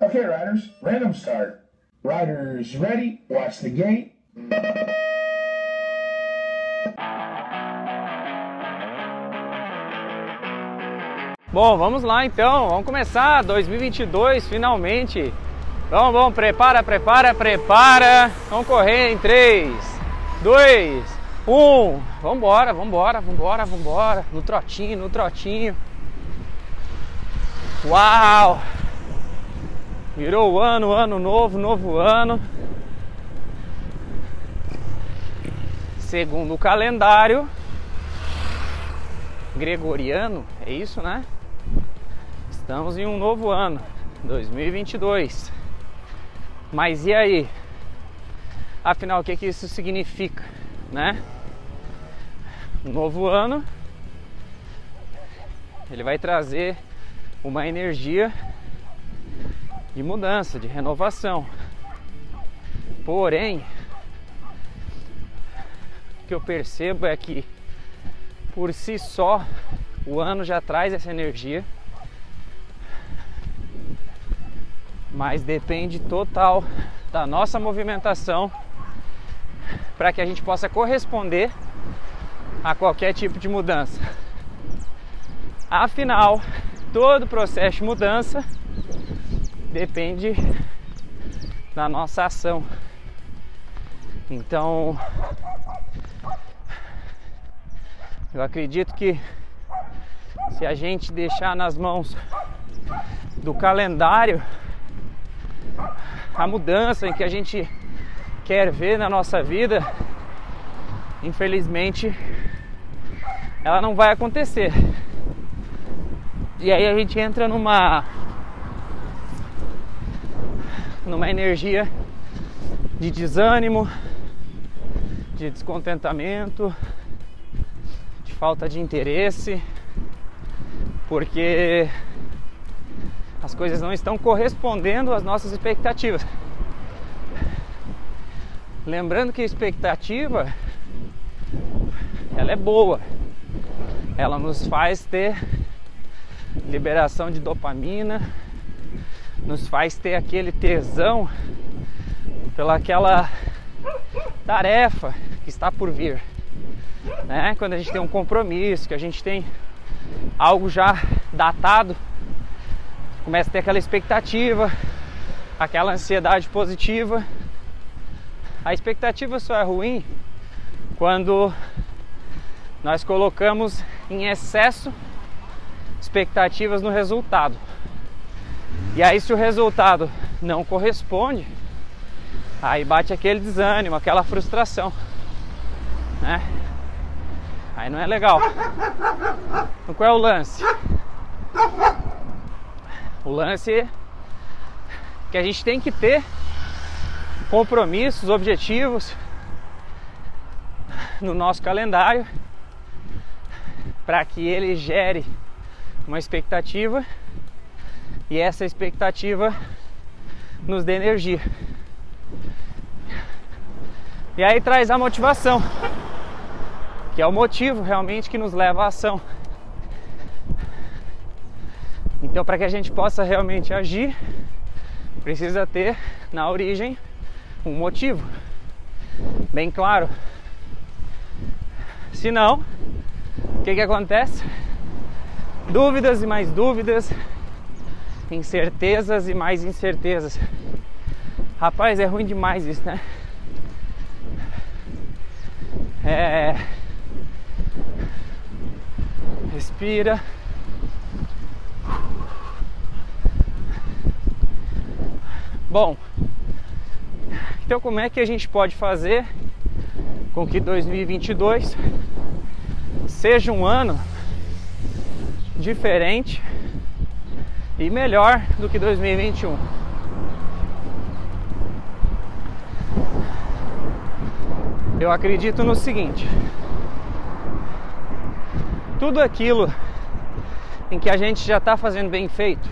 Okay, riders, random start. Riders ready, watch the gate. Bom, vamos lá então, vamos começar 2022 finalmente. Vamos, vamos, prepara, prepara, prepara. Vamos correr em 3, 2, 1. Vambora, vambora, vambora, vambora. No trotinho, no trotinho. Uau! Virou o ano, ano novo, novo ano. Segundo o calendário gregoriano, é isso, né? Estamos em um novo ano, 2022. Mas e aí? Afinal, o que, que isso significa, né? Um novo ano, ele vai trazer uma energia de mudança, de renovação. Porém, o que eu percebo é que por si só o ano já traz essa energia mas depende total da nossa movimentação para que a gente possa corresponder a qualquer tipo de mudança. Afinal, todo processo de mudança depende da nossa ação. Então, eu acredito que se a gente deixar nas mãos do calendário a mudança em que a gente quer ver na nossa vida, infelizmente, ela não vai acontecer. E aí a gente entra numa numa energia de desânimo, de descontentamento, de falta de interesse, porque as coisas não estão correspondendo às nossas expectativas. Lembrando que a expectativa ela é boa. Ela nos faz ter liberação de dopamina, nos faz ter aquele tesão pelaquela tarefa que está por vir. Né? Quando a gente tem um compromisso, que a gente tem algo já datado começa a ter aquela expectativa, aquela ansiedade positiva. A expectativa só é ruim quando nós colocamos em excesso expectativas no resultado. E aí, se o resultado não corresponde, aí bate aquele desânimo, aquela frustração, né? Aí não é legal. Então, qual é o lance? O lance é que a gente tem que ter compromissos, objetivos no nosso calendário para que ele gere uma expectativa e essa expectativa nos dê energia. E aí traz a motivação, que é o motivo realmente que nos leva à ação. Então, para que a gente possa realmente agir, precisa ter na origem um motivo bem claro. Se não, o que, que acontece? Dúvidas e mais dúvidas, incertezas e mais incertezas. Rapaz, é ruim demais isso, né? É. Respira. Bom, então como é que a gente pode fazer com que 2022 seja um ano diferente e melhor do que 2021? Eu acredito no seguinte: tudo aquilo em que a gente já está fazendo bem feito,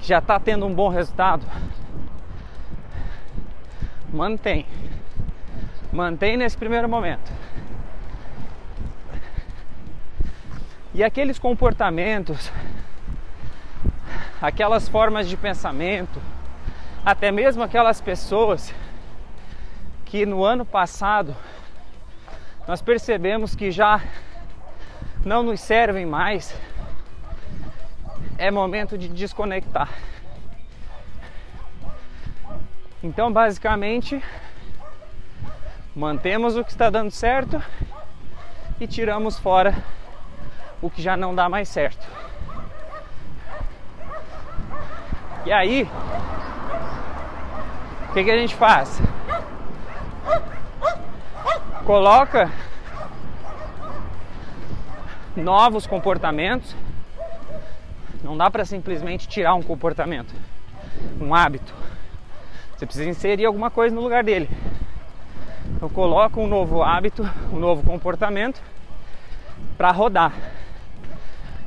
já está tendo um bom resultado, mantém. Mantém nesse primeiro momento. E aqueles comportamentos aquelas formas de pensamento, até mesmo aquelas pessoas que no ano passado nós percebemos que já não nos servem mais, é momento de desconectar. Então, basicamente, mantemos o que está dando certo e tiramos fora o que já não dá mais certo. E aí, o que, que a gente faz? Coloca novos comportamentos. Não dá para simplesmente tirar um comportamento, um hábito. Você precisa inserir alguma coisa no lugar dele. Então coloca um novo hábito, um novo comportamento para rodar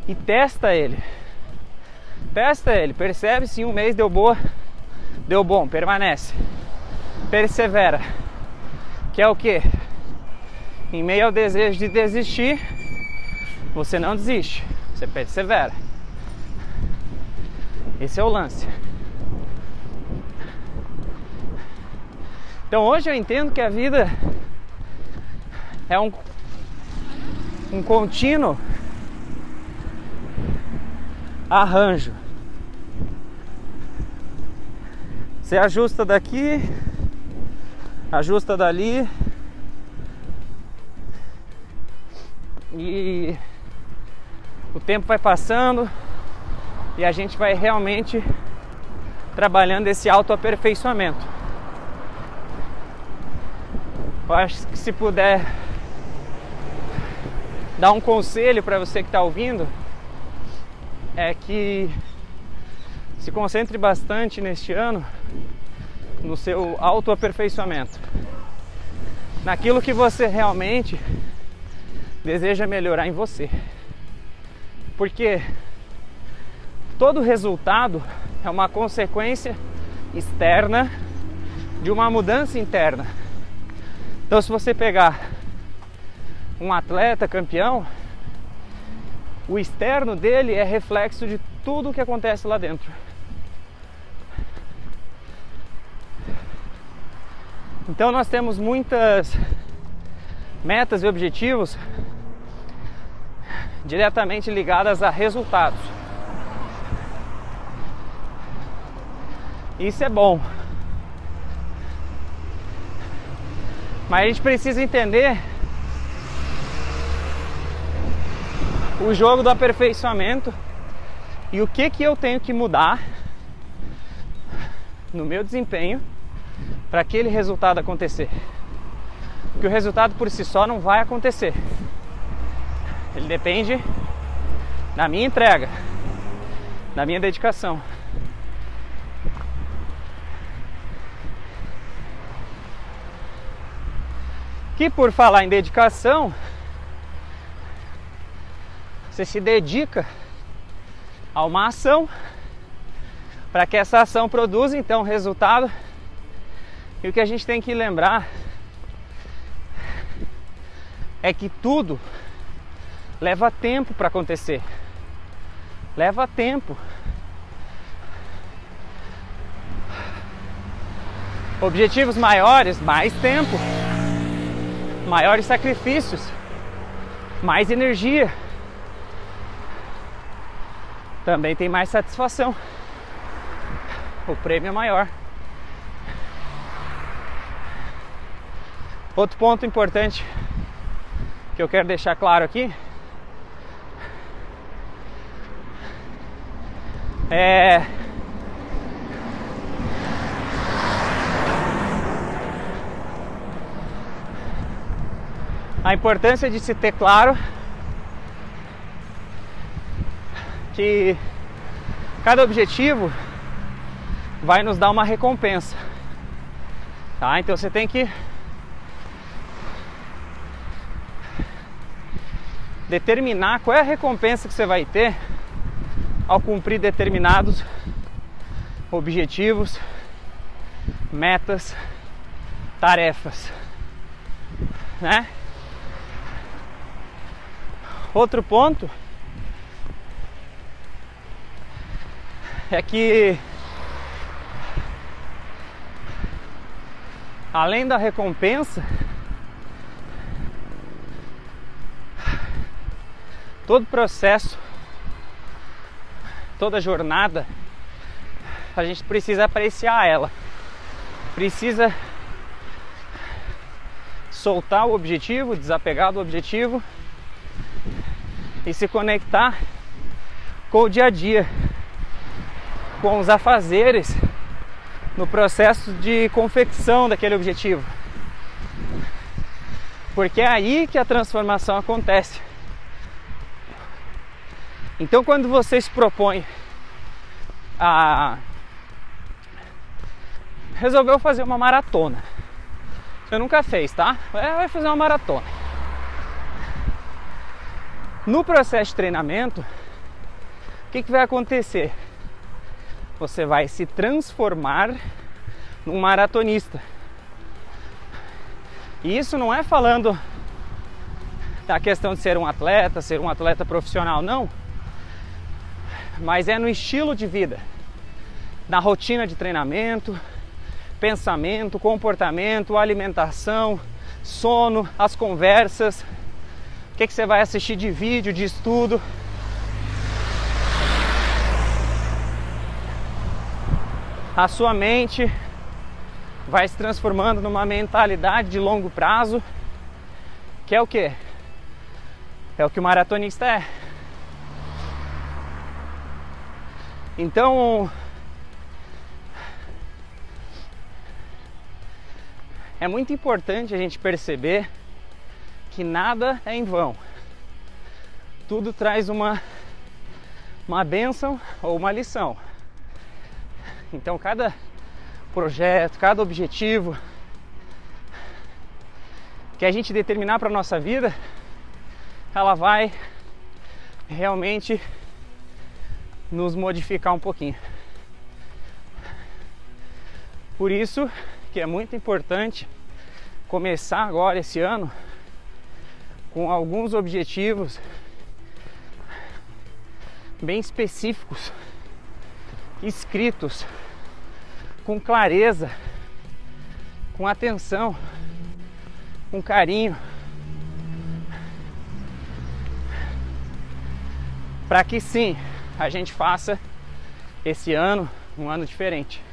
e testa ele. Testa ele, percebe se um mês deu boa, deu bom, permanece. Persevera. Que é o que? Em meio ao desejo de desistir, você não desiste, você persevera. Esse é o lance. Então hoje eu entendo que a vida é um, um contínuo arranjo. Você ajusta daqui, ajusta dali e o tempo vai passando e a gente vai realmente trabalhando esse autoaperfeiçoamento. Eu acho que se puder dar um conselho para você que está ouvindo, é que se concentre bastante neste ano no seu autoaperfeiçoamento, naquilo que você realmente deseja melhorar em você. Porque todo resultado é uma consequência externa de uma mudança interna. Então, se você pegar um atleta campeão, o externo dele é reflexo de tudo o que acontece lá dentro. Então, nós temos muitas metas e objetivos diretamente ligadas a resultados. Isso é bom. Mas a gente precisa entender o jogo do aperfeiçoamento e o que que eu tenho que mudar no meu desempenho para aquele resultado acontecer. Porque o resultado por si só não vai acontecer. Ele depende da minha entrega, da minha dedicação. que por falar em dedicação, você se dedica a uma ação para que essa ação produza então resultado. E o que a gente tem que lembrar é que tudo leva tempo para acontecer. Leva tempo. Objetivos maiores, mais tempo maiores sacrifícios, mais energia. Também tem mais satisfação. O prêmio é maior. Outro ponto importante que eu quero deixar claro aqui é a importância de se ter claro que cada objetivo vai nos dar uma recompensa. Tá? Então você tem que determinar qual é a recompensa que você vai ter ao cumprir determinados objetivos, metas, tarefas, né? Outro ponto é que além da recompensa, todo processo, toda jornada, a gente precisa apreciar ela, precisa soltar o objetivo, desapegar do objetivo e se conectar com o dia a dia, com os afazeres no processo de confecção daquele objetivo. Porque é aí que a transformação acontece. Então, quando você se propõe a resolveu fazer uma maratona, você nunca fez, tá? Vai fazer uma maratona. No processo de treinamento, o que, que vai acontecer? Você vai se transformar num maratonista. E isso não é falando da questão de ser um atleta, ser um atleta profissional, não. Mas é no estilo de vida, na rotina de treinamento, pensamento, comportamento, alimentação, sono, as conversas, o que, que você vai assistir de vídeo, de estudo. A sua mente vai se transformando numa mentalidade de longo prazo, que é o que? É o que o maratonista é. Então, é muito importante a gente perceber que nada é em vão. Tudo traz uma uma bênção ou uma lição. Então cada projeto, cada objetivo que a gente determinar para nossa vida, ela vai realmente nos modificar um pouquinho. Por isso que é muito importante começar agora esse ano com alguns objetivos bem específicos, escritos com clareza, com atenção, com carinho, para que sim a gente faça esse ano um ano diferente.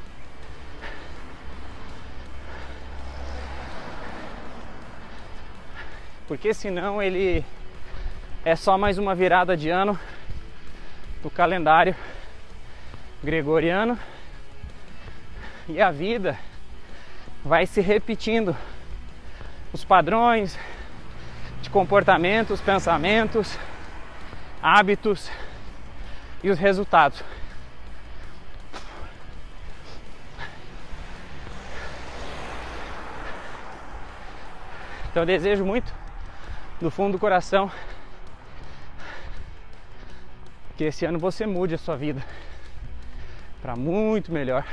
Porque senão ele é só mais uma virada de ano do calendário gregoriano e a vida vai se repetindo os padrões de comportamentos, pensamentos, hábitos e os resultados. Então eu desejo muito do fundo do coração que esse ano você mude a sua vida para muito melhor.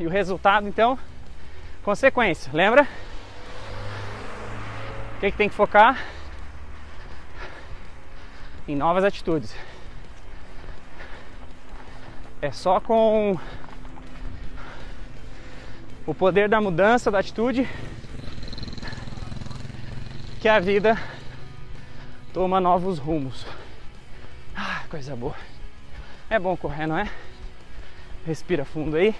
E o resultado, então, consequência, lembra? O que, que tem que focar? Em novas atitudes. É só com o poder da mudança da atitude que a vida toma novos rumos. Ah, coisa boa. É bom correr, não é? Respira fundo aí.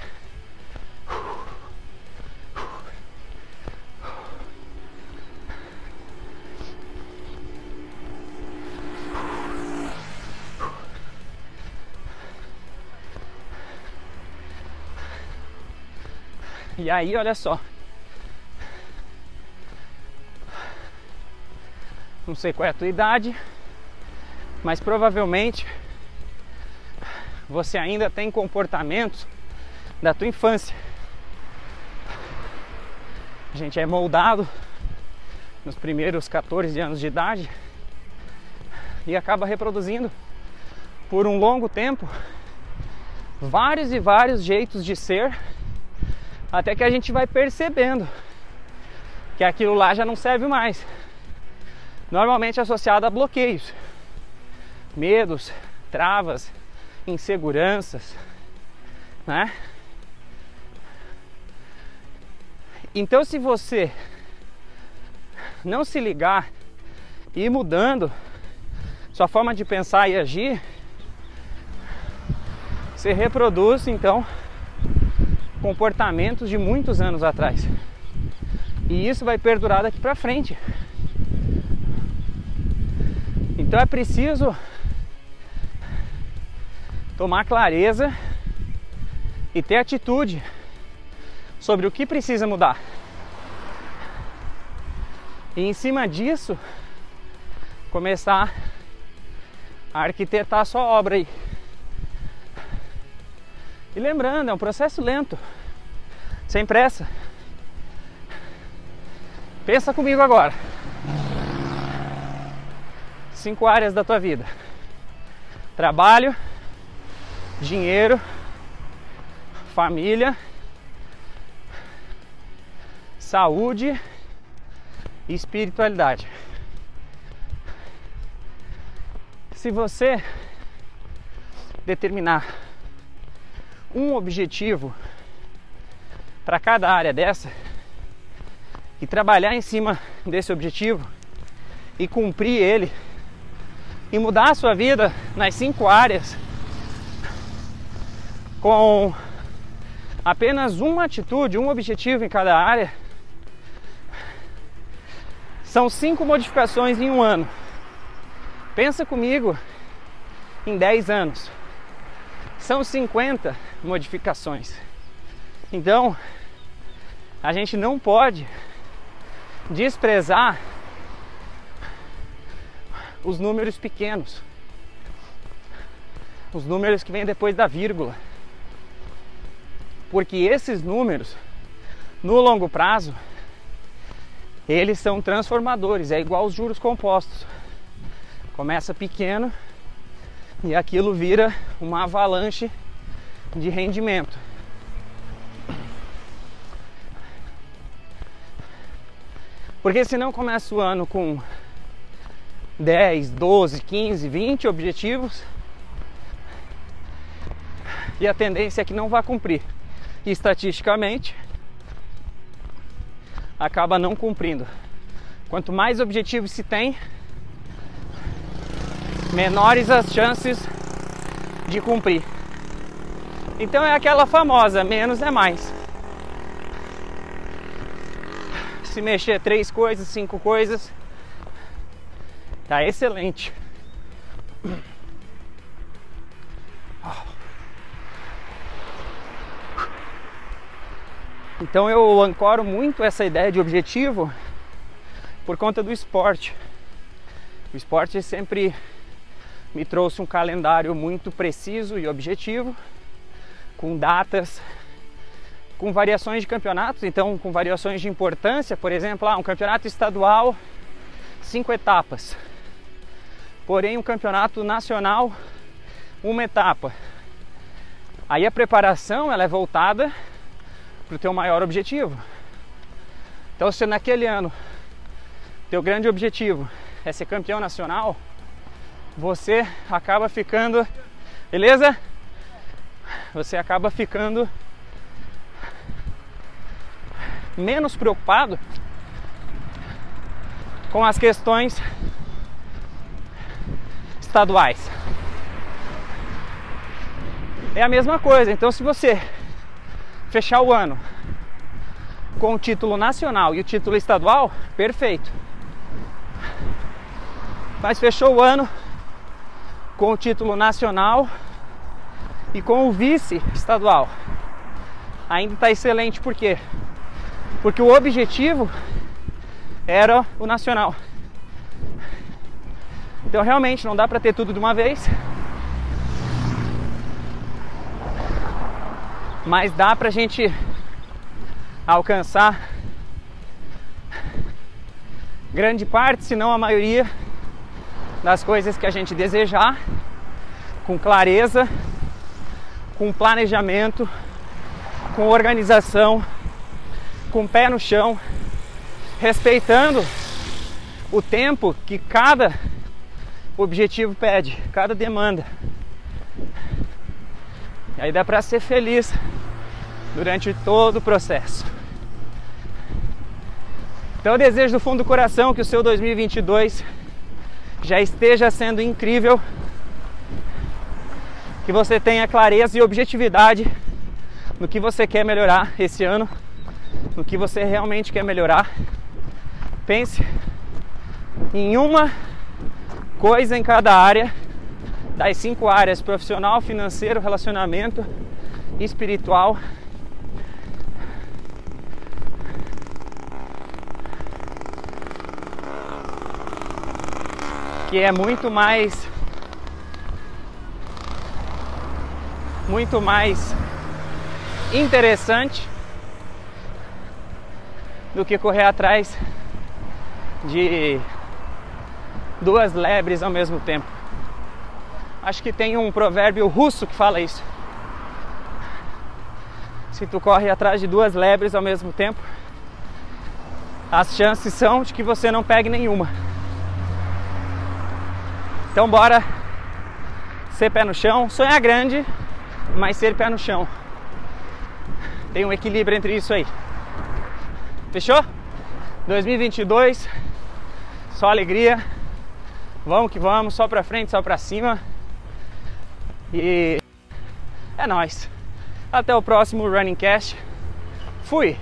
E aí, olha só. Não sei qual é a tua idade, mas provavelmente você ainda tem comportamentos da tua infância. A gente é moldado nos primeiros 14 anos de idade e acaba reproduzindo por um longo tempo vários e vários jeitos de ser até que a gente vai percebendo que aquilo lá já não serve mais. Normalmente associado a bloqueios, medos, travas, inseguranças, né? Então, se você não se ligar e ir mudando sua forma de pensar e agir, você reproduz então comportamentos de muitos anos atrás. E isso vai perdurar daqui para frente. Então é preciso tomar clareza e ter atitude sobre o que precisa mudar. E em cima disso, começar a arquitetar a sua obra aí. E lembrando, é um processo lento, sem pressa. Pensa comigo agora. Cinco áreas da tua vida: trabalho, dinheiro, família, saúde e espiritualidade. Se você determinar um objetivo para cada área dessa e trabalhar em cima desse objetivo e cumprir ele e mudar a sua vida nas cinco áreas com apenas uma atitude, um objetivo em cada área, são cinco modificações em um ano. Pensa comigo em 10 anos. São 50 modificações. Então, a gente não pode desprezar os números pequenos. Os números que vêm depois da vírgula porque esses números, no longo prazo, eles são transformadores, é igual os juros compostos. Começa pequeno e aquilo vira uma avalanche de rendimento. Porque se não começa o ano com 10, 12, 15, 20 objetivos, e a tendência é que não vá cumprir e estatisticamente acaba não cumprindo. Quanto mais objetivos se tem, menores as chances de cumprir. Então é aquela famosa, menos é mais. Se mexer três coisas, cinco coisas, tá excelente. Então eu ancoro muito essa ideia de objetivo por conta do esporte. O esporte sempre me trouxe um calendário muito preciso e objetivo, com datas, com variações de campeonatos, então com variações de importância, por exemplo, ah, um campeonato estadual, cinco etapas. Porém, um campeonato nacional, uma etapa. Aí a preparação ela é voltada para o teu maior objetivo. Então, se naquele ano teu grande objetivo é ser campeão nacional, você acaba ficando, beleza? Você acaba ficando menos preocupado com as questões estaduais. É a mesma coisa. Então, se você fechar o ano com o título nacional e o título estadual, perfeito. Mas fechou o ano com o título nacional e com o vice estadual. Ainda está excelente, por quê? Porque o objetivo era o nacional. Então realmente não dá para ter tudo de uma vez. mas dá pra gente alcançar grande parte, se não a maioria, das coisas que a gente desejar, com clareza, com planejamento, com organização, com pé no chão, respeitando o tempo que cada objetivo pede, cada demanda. E aí dá pra ser feliz durante todo o processo. Então eu desejo do fundo do coração que o seu 2022 já esteja sendo incrível, que você tenha clareza e objetividade no que você quer melhorar esse ano, no que você realmente quer melhorar. Pense em uma coisa em cada área, das cinco áreas: profissional, financeiro, relacionamento, espiritual. Que é muito mais muito mais interessante do que correr atrás de duas lebres ao mesmo tempo. Acho que tem um provérbio russo que fala isso. Se tu corre atrás de duas lebres ao mesmo tempo, as chances são de que você não pegue nenhuma. Então bora ser pé no chão, sonhar grande, mas ser pé no chão. Tem um equilíbrio entre isso aí. Fechou? 2022, só alegria. Vamos que vamos, só pra frente, só pra cima. E é nóis. Até o próximo Running Cast. Fui!